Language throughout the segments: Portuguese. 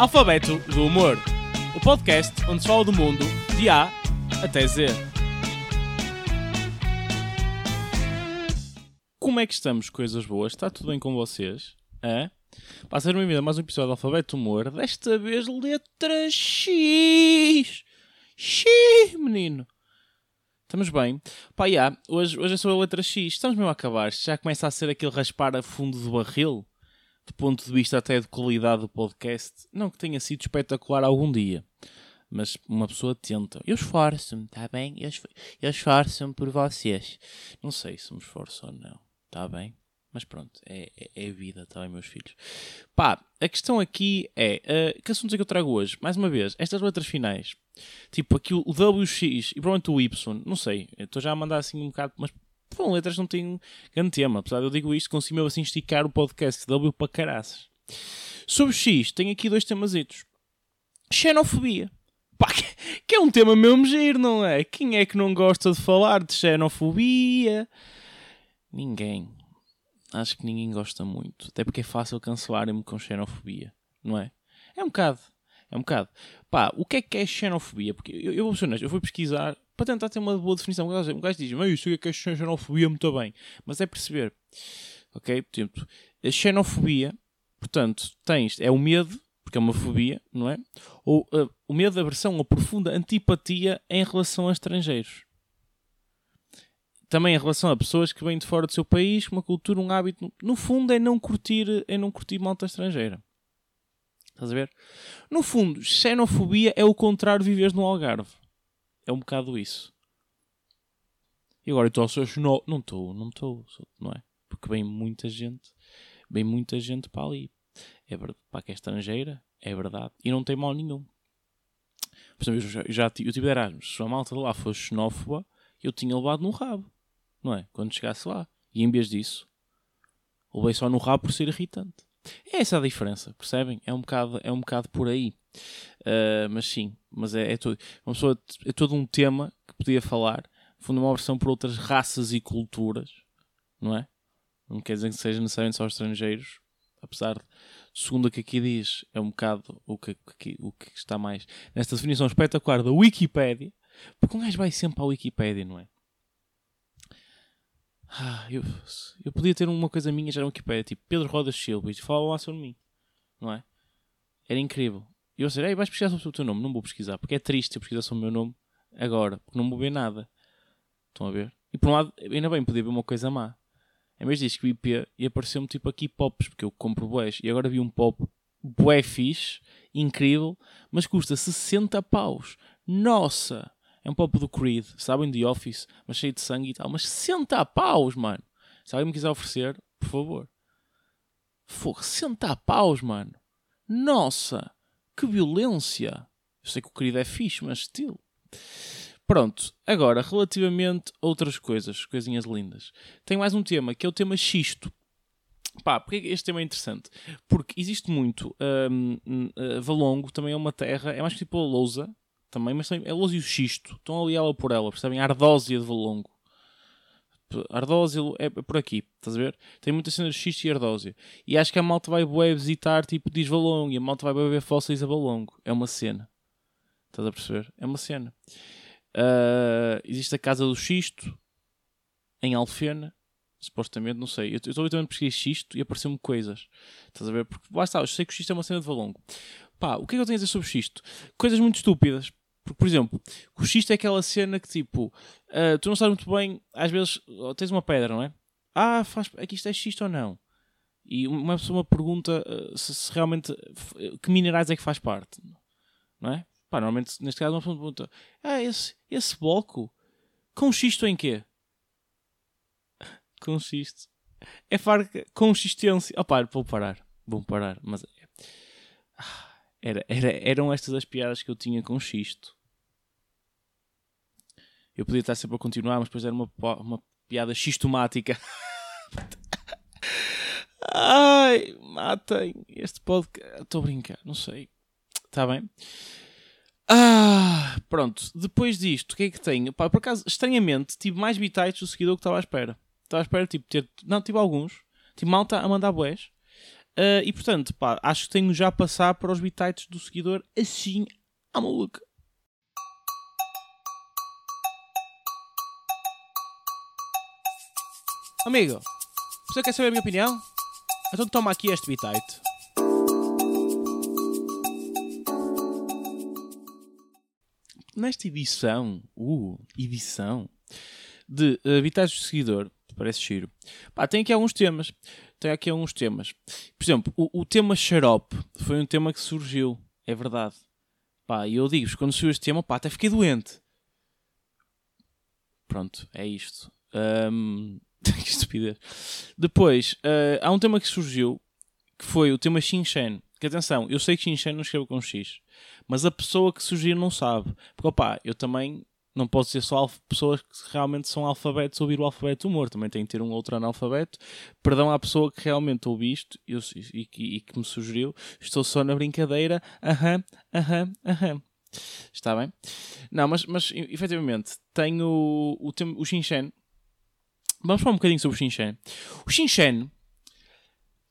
Alfabeto do Humor, o podcast onde se fala do mundo de A até Z. Como é que estamos, coisas boas? Está tudo bem com vocês? Hã? Passar uma vida mais um episódio do Alfabeto do Humor, desta vez letra X. X, menino. Estamos bem. Pá, hoje, hoje é só a letra X. Estamos mesmo a acabar. Já começa a ser aquele raspar a fundo do barril do ponto de vista até de qualidade do podcast, não que tenha sido espetacular algum dia, mas uma pessoa tenta. Eu esforço-me, está bem? Eu, eu esforço-me por vocês. Não sei se me esforço ou não, está bem? Mas pronto, é, é, é vida, está bem, meus filhos? Pá, a questão aqui é: uh, que assuntos é que eu trago hoje? Mais uma vez, estas letras finais, tipo aqui o WX e provavelmente o Y, não sei, estou já a mandar assim um bocado, mas Bom, letras não tem grande tema. Apesar de eu digo isto, consigo assim esticar o podcast W para caraças. Sobre X, tenho aqui dois temazitos. Xenofobia. Pá, que é um tema mesmo giro, não é? Quem é que não gosta de falar de xenofobia? Ninguém. Acho que ninguém gosta muito. Até porque é fácil cancelarem-me com xenofobia, não é? É um bocado. É um bocado. Pá, o que é que é xenofobia? Porque eu, eu vou eu fui pesquisar para tentar ter uma boa definição. Um gajo diz, mas isso é que é xenofobia muito bem. Mas é perceber. Ok? Portanto, a xenofobia, portanto, tens, é o medo, porque é uma fobia, não é? Ou uh, o medo, a aversão ou profunda antipatia em relação a estrangeiros. Também em relação a pessoas que vêm de fora do seu país, uma cultura, um hábito. No fundo, é não curtir, é não curtir malta estrangeira. Estás a ver? No fundo, xenofobia é o contrário de viveres no Algarve. É um bocado isso. E agora eu estou a ser xenó... Não estou, não estou, não é? Porque vem muita gente, vem muita gente para ali. É para que é estrangeira, é verdade. E não tem mal nenhum. Por exemplo, eu já, eu já eu tive Erasmus. Se a malta de lá fosse xenófoba, eu tinha levado no rabo. Não é? Quando chegasse lá. E em vez disso, levei só no rabo por ser irritante. É essa a diferença, percebem? É um bocado, é um bocado por aí. Uh, mas sim, mas é, é, todo, uma pessoa, é todo um tema que podia falar. Fundo, uma versão por outras raças e culturas, não é? Não quer dizer que seja necessariamente só estrangeiros, apesar de, segundo o que aqui diz, é um bocado o que, o que está mais nesta definição espetacular da Wikipédia, porque um gajo vai sempre à Wikipédia, não é? Ah, eu, eu podia ter uma coisa minha já no Wikipedia, tipo Pedro Rodas Silva, e falavam lá sobre mim, não é? Era incrível. E eu sei, ei, vais pesquisar sobre o teu nome? Não vou pesquisar, porque é triste eu pesquisar sobre o meu nome agora, porque não vou ver nada. Estão a ver? E por um lado, ainda bem, podia ver uma coisa má. Em vez disso, que o IP e apareceu-me tipo aqui pops, porque eu compro boés. E agora vi um pop bué fixe, incrível, mas custa 60 paus. Nossa! É um pop do Creed, sabem? The Office, mas cheio de sangue e tal. Mas 60 paus, mano. Se alguém me quiser oferecer, por favor. Fogo, 60 paus, mano. Nossa, que violência. Eu sei que o Creed é fixe, mas estilo. Pronto, agora, relativamente a outras coisas, coisinhas lindas. Tem mais um tema, que é o tema xisto. Pá, porque este tema é interessante? Porque existe muito. Um, uh, Valongo também é uma terra, é mais tipo a lousa, também, mas também é Xisto. Estão ali ela por ela, percebem? Ardósia de Valongo. Ardósia é por aqui, estás a ver? Tem muita cena de xisto e ardósia. E acho que a malta vai bué visitar, tipo, diz Valongo. E a malta vai beber fósseis a Valongo. É uma cena. Estás a perceber? É uma cena. Uh, existe a Casa do Xisto, em Alfena. Supostamente, não sei. Eu estou também a pesquisar xisto e apareceu-me coisas. Estás a ver? Porque está, eu sei que o xisto é uma cena de Valongo. Pá, o que é que eu tenho a dizer sobre xisto? Coisas muito estúpidas. Porque, por exemplo, o xisto é aquela cena que tipo, uh, tu não sabes muito bem, às vezes tens uma pedra, não é? Ah, faz, aqui isto é xisto ou não? E uma pessoa pergunta uh, se, se, realmente que minerais é que faz parte, não é? Pá, normalmente, neste caso, uma pessoa pergunta: Ah, esse, esse bloco xisto em quê? com xisto. É farca consistência. Oh, pá, vou parar. Vou parar. Mas. Ah era, era, eram estas as piadas que eu tinha com xisto. Eu podia estar sempre a continuar, mas depois era uma, uma piada xistomática. Ai, matem este podcast. Estou a brincar, não sei. Está bem? Ah, pronto. Depois disto, o que é que tenho? Pá, por acaso, estranhamente, tive mais bitites do seguidor que estava à espera. Estava à espera, tipo, ter. Não, tive alguns. Tive malta a mandar boés. Uh, e portanto, pá, acho que tenho já a passar para os bitites do seguidor assim à maluca. Amigo, você quer saber a minha opinião? Então toma aqui este bitite. Nesta edição, uh, edição de uh, bitites do seguidor, parece giro, pá, tem aqui alguns temas. Tem aqui alguns temas. Por exemplo, o, o tema xarope foi um tema que surgiu, é verdade. Pá, e eu digo quando surgiu este tema, pá, até fiquei doente. Pronto, é isto. Um, que estupidez. Depois, uh, há um tema que surgiu que foi o tema Shinshen. Que atenção, eu sei que Shinshen não escreve com X, mas a pessoa que sugeriu não sabe. Porque opá, eu também não posso ser só pessoas que realmente são alfabetos ouvir o alfabeto do humor, também tem que ter um outro analfabeto. Perdão à pessoa que realmente ouve isto e, e, e, que me sugeriu, estou só na brincadeira. Aham, aham, aham. Está bem? Não, mas, mas efetivamente, tenho o, o, o Shinshen Vamos falar um bocadinho sobre o Shinshen. O Shinshen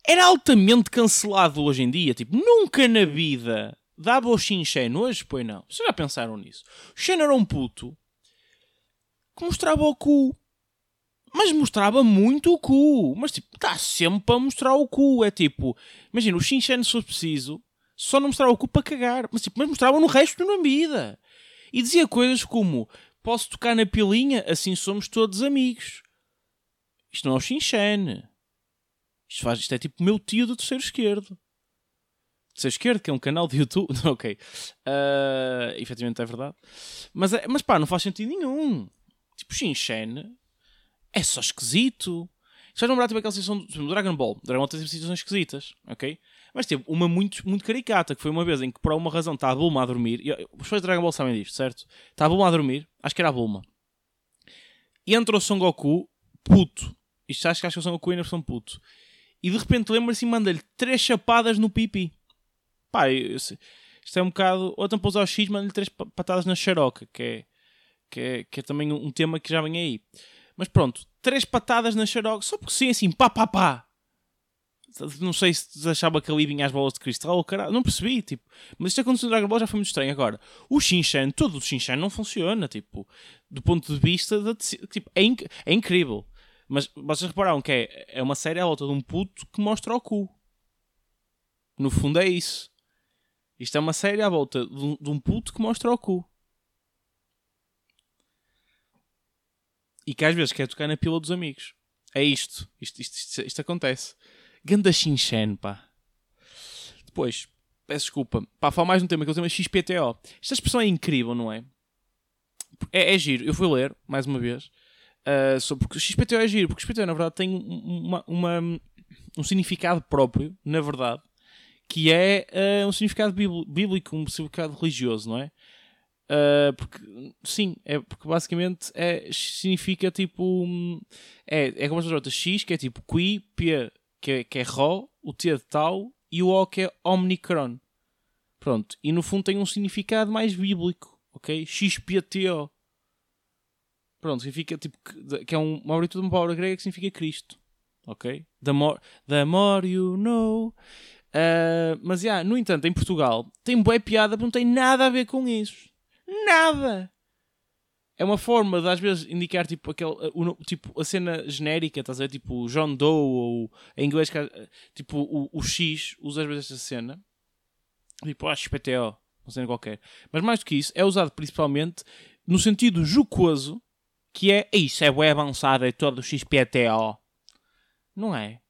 era altamente cancelado hoje em dia. Tipo, nunca na vida dava o Shinshen hoje, pois não. Vocês já pensaram nisso? O Shen era um puto que mostrava o cu. Mas mostrava muito o cu. Mas tipo, está sempre para mostrar o cu. É tipo, imagina, o Shinshen, se fosse preciso, só não mostrava o cu para cagar. Mas tipo, mas mostrava no resto da vida. E dizia coisas como: posso tocar na pilinha, assim somos todos amigos. Isto não é o Shinshan. Isto, faz, isto é tipo meu tio do terceiro esquerdo. Terceiro esquerdo, que é um canal de YouTube. ok. Uh, efetivamente é verdade. Mas, é, mas pá, não faz sentido nenhum. Tipo, Shinshan é só esquisito. Isto faz lembrar tipo aquela situação do Dragon Ball. Dragon Ball tem situações esquisitas, ok? Mas teve uma muito, muito caricata, que foi uma vez em que por alguma razão está a Bulma a dormir. E, os fãs de Dragon Ball sabem disto, certo? Está a Bulma a dormir, acho que era a Bulma. E entra o Son Goku, puto, isto acho que acho que são o Coen versão puto. E de repente lembra-se e manda-lhe três chapadas no pipi. Pá, isto é um bocado. Ou então usar o X, manda-lhe três patadas na xaroca, que é, que é, que é também um tema que já vem aí. Mas pronto, três patadas na xaroca, só porque sim, assim, pá, pá, pá. Não sei se achava que ali vinha as bolas de cristal ou caralho, não percebi, tipo. Mas isto aconteceu no Dragon Ball já foi muito estranho. Agora, o Shinshan, todo o Shinshan não funciona, tipo, do ponto de vista de, tipo, é, inc é incrível. Mas vocês repararam que é, é uma série à volta de um puto que mostra o cu. No fundo é isso. Isto é uma série à volta de um, de um puto que mostra o cu. E que às vezes quer tocar na pila dos amigos. É isto. Isto, isto, isto, isto acontece. Ganda Shinshen, pá. Depois, peço desculpa. Pá, falo mais um tema que é o tema XPTO. Esta expressão é incrível, não é? É, é giro. Eu fui ler, mais uma vez. Uh, sobre, porque o XPTO é giro, porque o XPTO na verdade tem uma, uma, um significado próprio, na verdade, que é uh, um significado bíblico, um significado religioso, não é? Uh, porque sim, é porque basicamente é, significa tipo é, é como as outras X que é tipo qui, P que é, que é Rho, o T de tal e o O que é Omnicron. Pronto, e no fundo tem um significado mais bíblico, ok? XPTO. Pronto, significa tipo que é um, uma abreviatura de uma palavra grega que significa Cristo. Ok? The more, the more you know. Uh, mas, yeah, no entanto, em Portugal tem boa piada porque não tem nada a ver com isso. Nada! É uma forma de às vezes indicar tipo, aquele, o, tipo a cena genérica, estás a ver? Tipo John Doe ou em inglês, tipo o, o X, usa às vezes esta cena. Tipo, ah, XPTO, uma cena qualquer. Mas mais do que isso, é usado principalmente no sentido jocoso que é isso, é web avançada, é todo XPTO. Não é?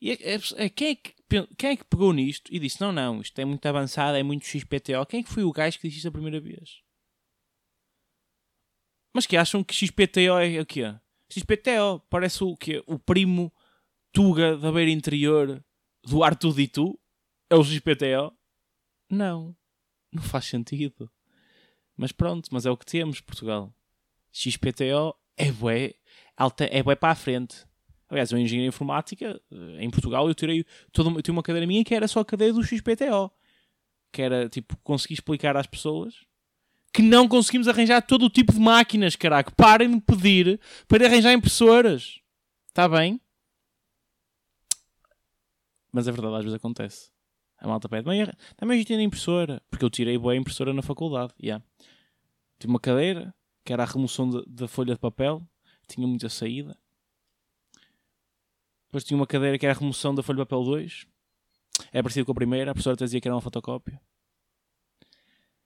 E é, é, é, quem, é que, quem é que pegou nisto e disse: Não, não, isto é muito avançado, é muito XPTO? Quem é que foi o gajo que disse isto a primeira vez? Mas que acham que XPTO é o quê? XPTO parece o quê? O primo Tuga da beira interior do Arthur Ditu? É o XPTO? Não, não faz sentido. Mas pronto, mas é o que temos, Portugal. XPTO é bué, alta, é bué para a frente. Aliás, eu em engenharia informática, eh, em Portugal, eu tirei toda, eu tinha uma cadeira minha que era só a cadeira do XPTO. Que era, tipo, conseguir explicar às pessoas que não conseguimos arranjar todo o tipo de máquinas, caraca. Parem de pedir para arranjar impressoras. Está bem? Mas é verdade, às vezes acontece. A malta pede, mas também a gente na impressora. Porque eu tirei boa impressora na faculdade. Yeah. Tive uma cadeira, que era a remoção da folha de papel. Tinha muita saída. Depois tinha uma cadeira que era a remoção da folha de papel 2. É parecido com a primeira. A professora dizia que era uma fotocópia.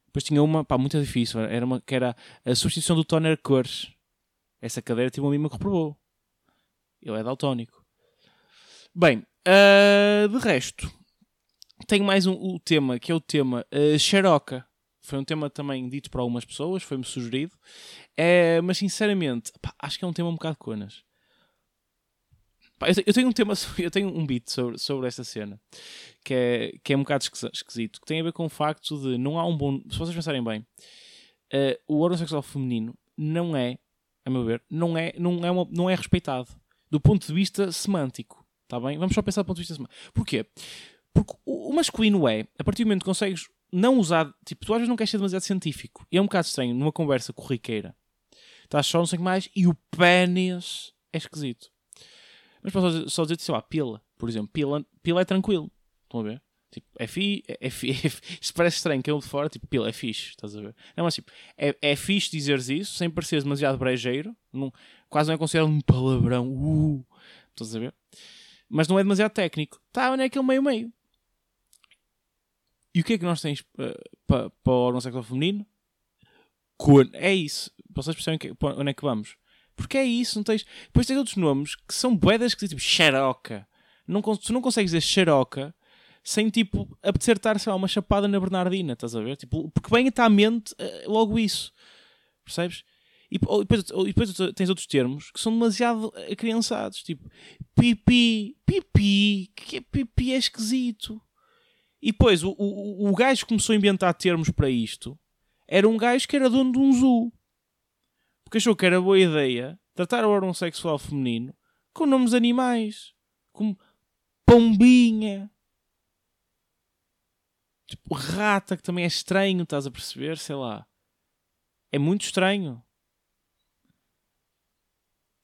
Depois tinha uma, pá, muito difícil. Era uma que era a substituição do toner cores. Essa cadeira tinha uma mima que reprovou. Ele é daltónico. Bem, uh, de resto, tenho mais um, um, tema, que é o tema uh, Xeroca. Foi um tema também dito por algumas pessoas, foi-me sugerido. É, mas sinceramente, pá, acho que é um tema um bocado conas. Pá, eu, tenho um tema, eu tenho um beat sobre, sobre essa cena que é, que é um bocado esquisito, que tem a ver com o facto de não há um bom. Se vocês pensarem bem, uh, o órgão sexual feminino não é, a meu ver, não é, não é, uma, não é respeitado do ponto de vista semântico. Está bem? Vamos só pensar do ponto de vista semântico. Porquê? Porque o masculino é, a partir do momento que consegues não usar, tipo, tu às vezes não queres ser demasiado científico. E é um bocado estranho numa conversa corriqueira. Estás só não sei o que mais e o pênis é esquisito. Mas posso só dizer, sei lá, pila, por exemplo. Pila, pila é tranquilo. Estão a ver? Tipo, é fi, é, é, é fi. Isto parece estranho, que eu de fora, tipo, pila, é fixe, estás a ver? Não, mas tipo, é, é fixe dizeres isso, sem parecer demasiado brejeiro, quase não é considerado um palavrão, uh, estás a ver? Mas não é demasiado técnico. Está naquele meio-meio. E o que é que nós temos uh, para, para o órgão sexual feminino? É isso. Vocês percebem que, onde é que vamos? Porque é isso, não tens. Depois tens outros nomes que são boedas que tipo xeroca. Não, tu não consegues dizer xeroca sem tipo apetecer estar, sei lá, uma chapada na Bernardina, estás a ver? Tipo, porque bem-te à mente uh, logo isso. Percebes? E, ou, depois, ou, depois tens outros termos que são demasiado acriançados, tipo pipi, pipi, que é pipi é esquisito. E depois o, o, o gajo que começou a inventar termos para isto era um gajo que era dono de um zoo porque achou que era boa ideia tratar o órgão sexual feminino com nomes animais, como pombinha, tipo rata, que também é estranho, estás a perceber? Sei lá, é muito estranho.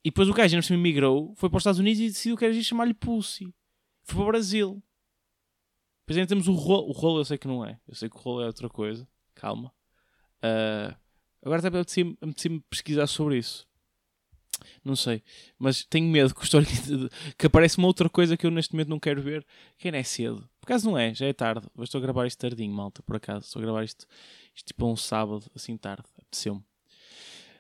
E depois o gajo, não migrou, foi para os Estados Unidos e decidiu que era chamar-lhe Pussy. Foi para o Brasil. Depois ainda temos o rolo. O rolo eu sei que não é. Eu sei que o rolo é outra coisa. Calma. Uh, Agora até apetecia-me pesquisar sobre isso. Não sei. Mas tenho medo que, história, que apareça uma outra coisa que eu neste momento não quero ver. Que ainda é cedo. Por acaso não é, já é tarde. Mas estou a gravar isto tardinho, malta, por acaso. Estou a gravar isto, isto tipo um sábado, assim tarde. Apeteceu-me.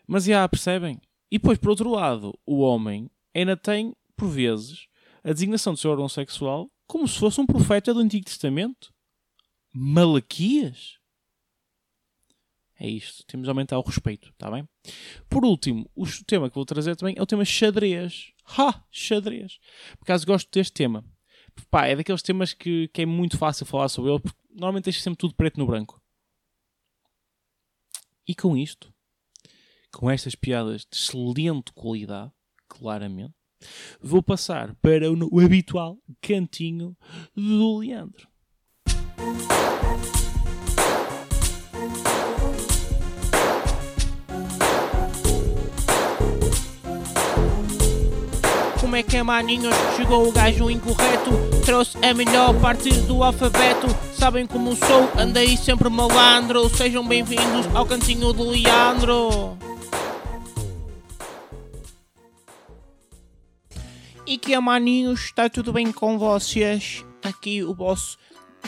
Mas já, percebem? E depois, por outro lado, o homem ainda tem, por vezes, a designação do seu órgão sexual como se fosse um profeta do Antigo Testamento. Malaquias? É isto. Temos de aumentar o respeito, está bem? Por último, o tema que vou trazer também é o tema xadrez. Ha! Xadrez. Por acaso gosto deste tema. Pá, é daqueles temas que, que é muito fácil falar sobre ele, porque normalmente deixa sempre tudo preto no branco. E com isto, com estas piadas de excelente qualidade, claramente, vou passar para o, o habitual cantinho do Leandro. como é que é maninhos? Chegou o gajo incorreto, trouxe a melhor parte do alfabeto. Sabem como sou, andei sempre malandro. Sejam bem-vindos ao cantinho do Leandro. E que é maninhos, está tudo bem com vocês? Aqui o vosso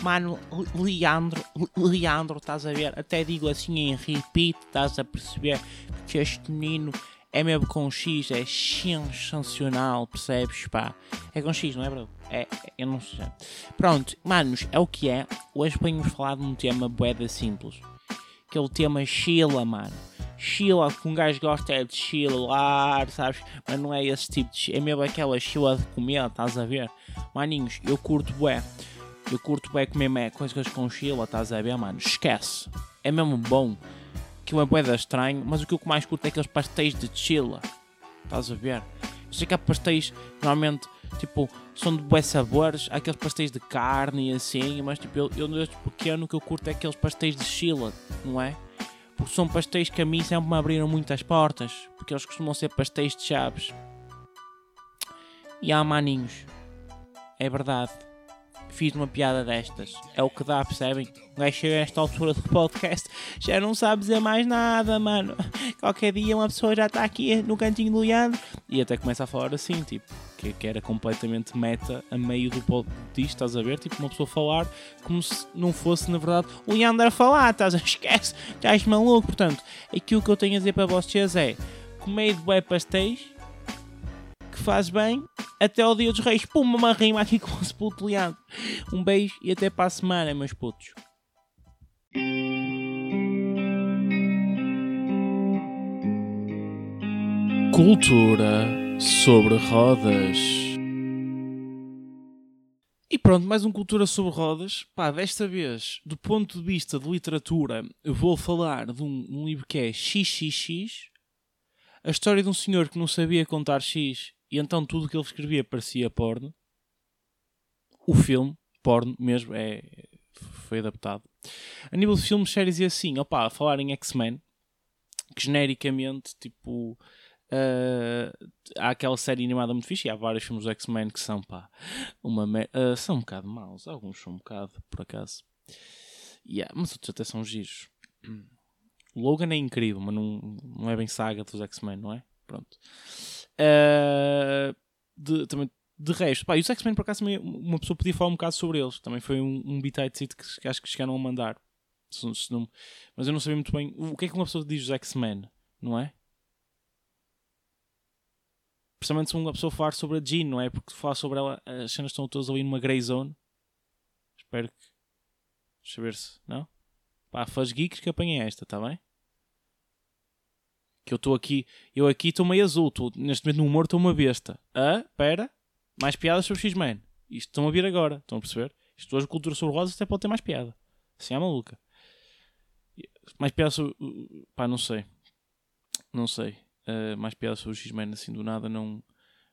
mano Leandro, Leandro, estás a ver? Até digo assim em repeat, estás a perceber? Que este menino é mesmo com X, é sensacional, percebes? Pá, é com X, não é, bro? É, eu não sei. Pronto, manos, é o que é. Hoje vamos falar de um tema boeda simples. Que é o tema Sheila, mano. Sheila, que um gajo gosta é de chilar, sabes? Mas não é esse tipo de. É mesmo aquela Sheila de comer, estás a ver? Maninhos, eu curto bué. Eu curto bué comer coisas com Sheila, estás a ver, mano? Esquece. É mesmo bom aquilo é boeda estranho, mas o que eu mais curto é aqueles pastéis de chila. Estás a ver? Eu sei que há pastéis, normalmente, tipo, são de bons sabores, há aqueles pastéis de carne e assim, mas tipo, eu, eu desde pequeno o que eu curto é aqueles pastéis de chila, não é? São pastéis que a mim sempre me abriram muitas portas, porque eles costumam ser pastéis de chaves. E há maninhos. É verdade. fiz uma piada destas. É o que dá, percebem? Um gajo chega a esta altura do podcast, já não sabe dizer mais nada, mano. Qualquer dia uma pessoa já está aqui no cantinho do Leandro e até começa a falar assim, tipo, que, que era completamente meta a meio do pod disto, estás a ver? Tipo, uma pessoa falar como se não fosse, na verdade, o Leandro a falar, estás a esquece, estás maluco. Portanto, aquilo que eu tenho a dizer para vocês é comer de bué pastéis que faz bem até ao dia dos reis. Pum, uma rima aqui com o puto Leandro. Um beijo e até para a semana, meus putos. Cultura sobre rodas. E pronto, mais um Cultura sobre Rodas. Pá, desta vez, do ponto de vista de literatura, eu vou falar de um, um livro que é XXX. A história de um senhor que não sabia contar X e então tudo o que ele escrevia parecia porno. O filme, porno mesmo, é, foi adaptado. A nível de filmes, séries e assim, opá, falar em X-Men, que genericamente, tipo, uh, há aquela série animada muito fixe, e há vários filmes do X-Men que são, pá, uma uh, são um bocado maus, alguns são um bocado, por acaso. Yeah, mas outros até são giros. Logan é incrível, mas não, não é bem saga dos X-Men, não é? Pronto. Uh, de, também, de resto, pá, e os X-Men por acaso uma pessoa podia falar um bocado sobre eles. Também foi um, um bitite que, que acho que chegaram a mandar. Se, se não, mas eu não sabia muito bem o que é que uma pessoa diz dos X-Men, não é? Principalmente se uma pessoa falar sobre a Jean, não é? Porque falar sobre ela, as cenas estão todas ali numa grey zone. Espero que. Deixa eu ver se. Não? Pá, fãs geeks que apanhem esta, tá bem? Que eu estou aqui. Eu aqui estou meio azul. Tô, neste momento no humor estou uma besta. Ah, pera. Mais piadas sobre X-Men. Isto estão a vir agora. Estão a perceber? Isto hoje, cultura sobre rosas, até pode ter mais piada. Assim é maluca. Mais piadas sobre. Pá, não sei. Não sei. Uh, mais piadas sobre o X-Men assim do nada não,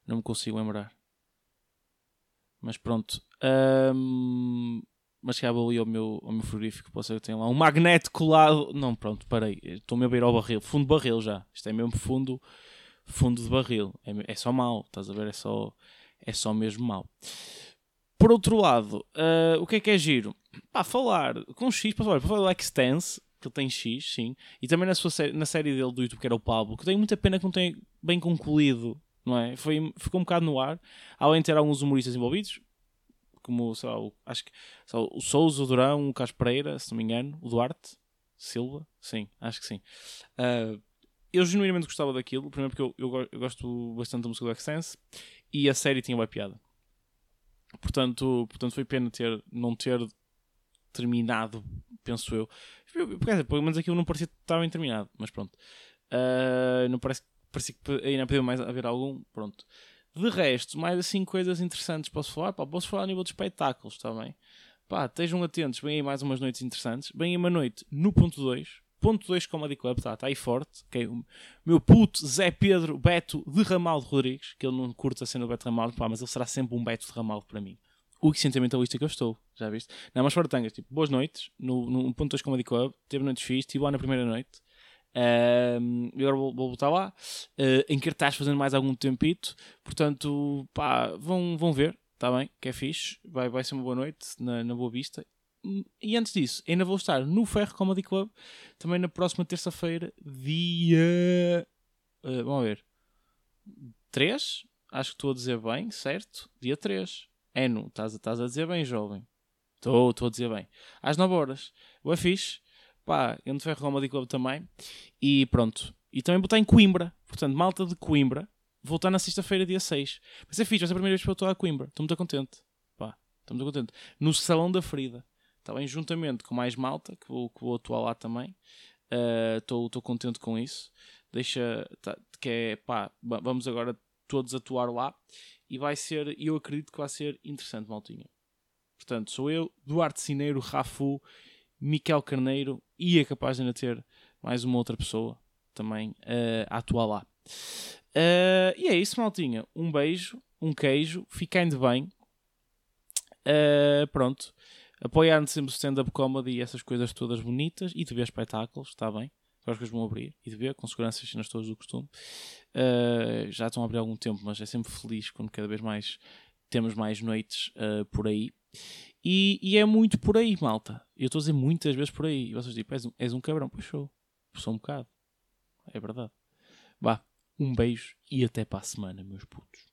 não me consigo lembrar. Mas pronto. Um, mas chegava ali ao meu, ao meu frigorífico, pode ser que tenha lá um magneto colado. Não, pronto, parei. Estou-me a ver ao barril. Fundo de barril já. Isto é mesmo fundo, fundo de barril. É, é só mau, estás a ver? É só, é só mesmo mau. Por outro lado, uh, o que é que é giro? Pá, falar com X, para falar, para falar do que ele tem X, sim, e também na, sua série, na série dele do YouTube, que era o Pablo, que tenho muita pena que não tenha bem concluído, não é? Foi, ficou um bocado no ar, além de ter alguns humoristas envolvidos, como, sei lá, o, acho que lá, o Souza, o Durão, o Carlos Pereira, se não me engano, o Duarte Silva, sim, acho que sim. Uh, eu genuinamente gostava daquilo, primeiro porque eu, eu, eu gosto bastante da música do Extense e a série tinha uma piada. Portanto, portanto foi pena ter, não ter terminado, penso eu. Porque, pelo menos aquilo não parecia que estava bem terminado, mas pronto. Uh, não parece, parecia que ainda podia mais haver algum, pronto. De resto, mais assim coisas interessantes posso falar? Pá, posso falar a nível de espetáculos também. Pá, estejam atentos, vem aí mais umas noites interessantes. Vem aí uma noite no ponto 2. Ponto 2 Comedy Club, está tá aí forte. Okay? O meu puto Zé Pedro Beto de Ramaldo Rodrigues, que ele não curta a cena do Beto Ramaldo, pá, mas ele será sempre um Beto de Ramaldo para mim. O que sentimentalista que eu estou, já viste? Não, mas fora tangas, tipo, boas noites no, no ponto 2 Comedy Club, teve noites fixe, estive lá na primeira noite. Uh, agora vou, vou voltar lá. Uh, em cartaz fazendo mais algum tempito. Portanto, pá, vão, vão ver, está bem? Que é fixe. Vai, vai ser uma boa noite na, na Boa Vista. E antes disso, ainda vou estar no Ferro Comedy Club também na próxima terça-feira, dia. Uh, vamos ver. 3? Acho que estou a dizer bem, certo? Dia 3. É no, estás, estás a dizer bem, jovem. Estou, estou a dizer bem. Às 9 horas. Boa fixe pá, eu de Ferro Comedy Club também. E pronto. E também vou estar em Coimbra. Portanto, malta de Coimbra. Vou estar na sexta-feira, dia 6. Vai ser fixe, vai ser a primeira vez que eu estou a Coimbra. Estou muito contente. Pá, estou muito contente. No Salão da Frida. Está bem, juntamente com mais malta, que vou, que vou atuar lá também. Estou uh, contente com isso. Deixa, tá, que é, pá, vamos agora todos atuar lá. E vai ser, eu acredito que vai ser interessante, maltinha. Portanto, sou eu, Duarte Cineiro, Rafu Miquel Carneiro e é capaz de ainda ter mais uma outra pessoa também uh, a atuar lá. Uh, e é isso, maltinha. Um beijo, um queijo, fiquem de bem. Uh, pronto. Apoiar sempre stand-up comedy e essas coisas todas bonitas e de ver espetáculos, está bem? Agora que eles vão abrir e de ver com segurança as cenas todas do costume. já estão a abrir há algum tempo, mas é sempre feliz quando cada vez mais temos mais noites por aí. E, e é muito por aí, malta. Eu estou a dizer muitas vezes por aí. E vocês dizem, és um, és um cabrão. Pois sou. Sou um bocado. É verdade. Vá, um beijo e até para a semana, meus putos.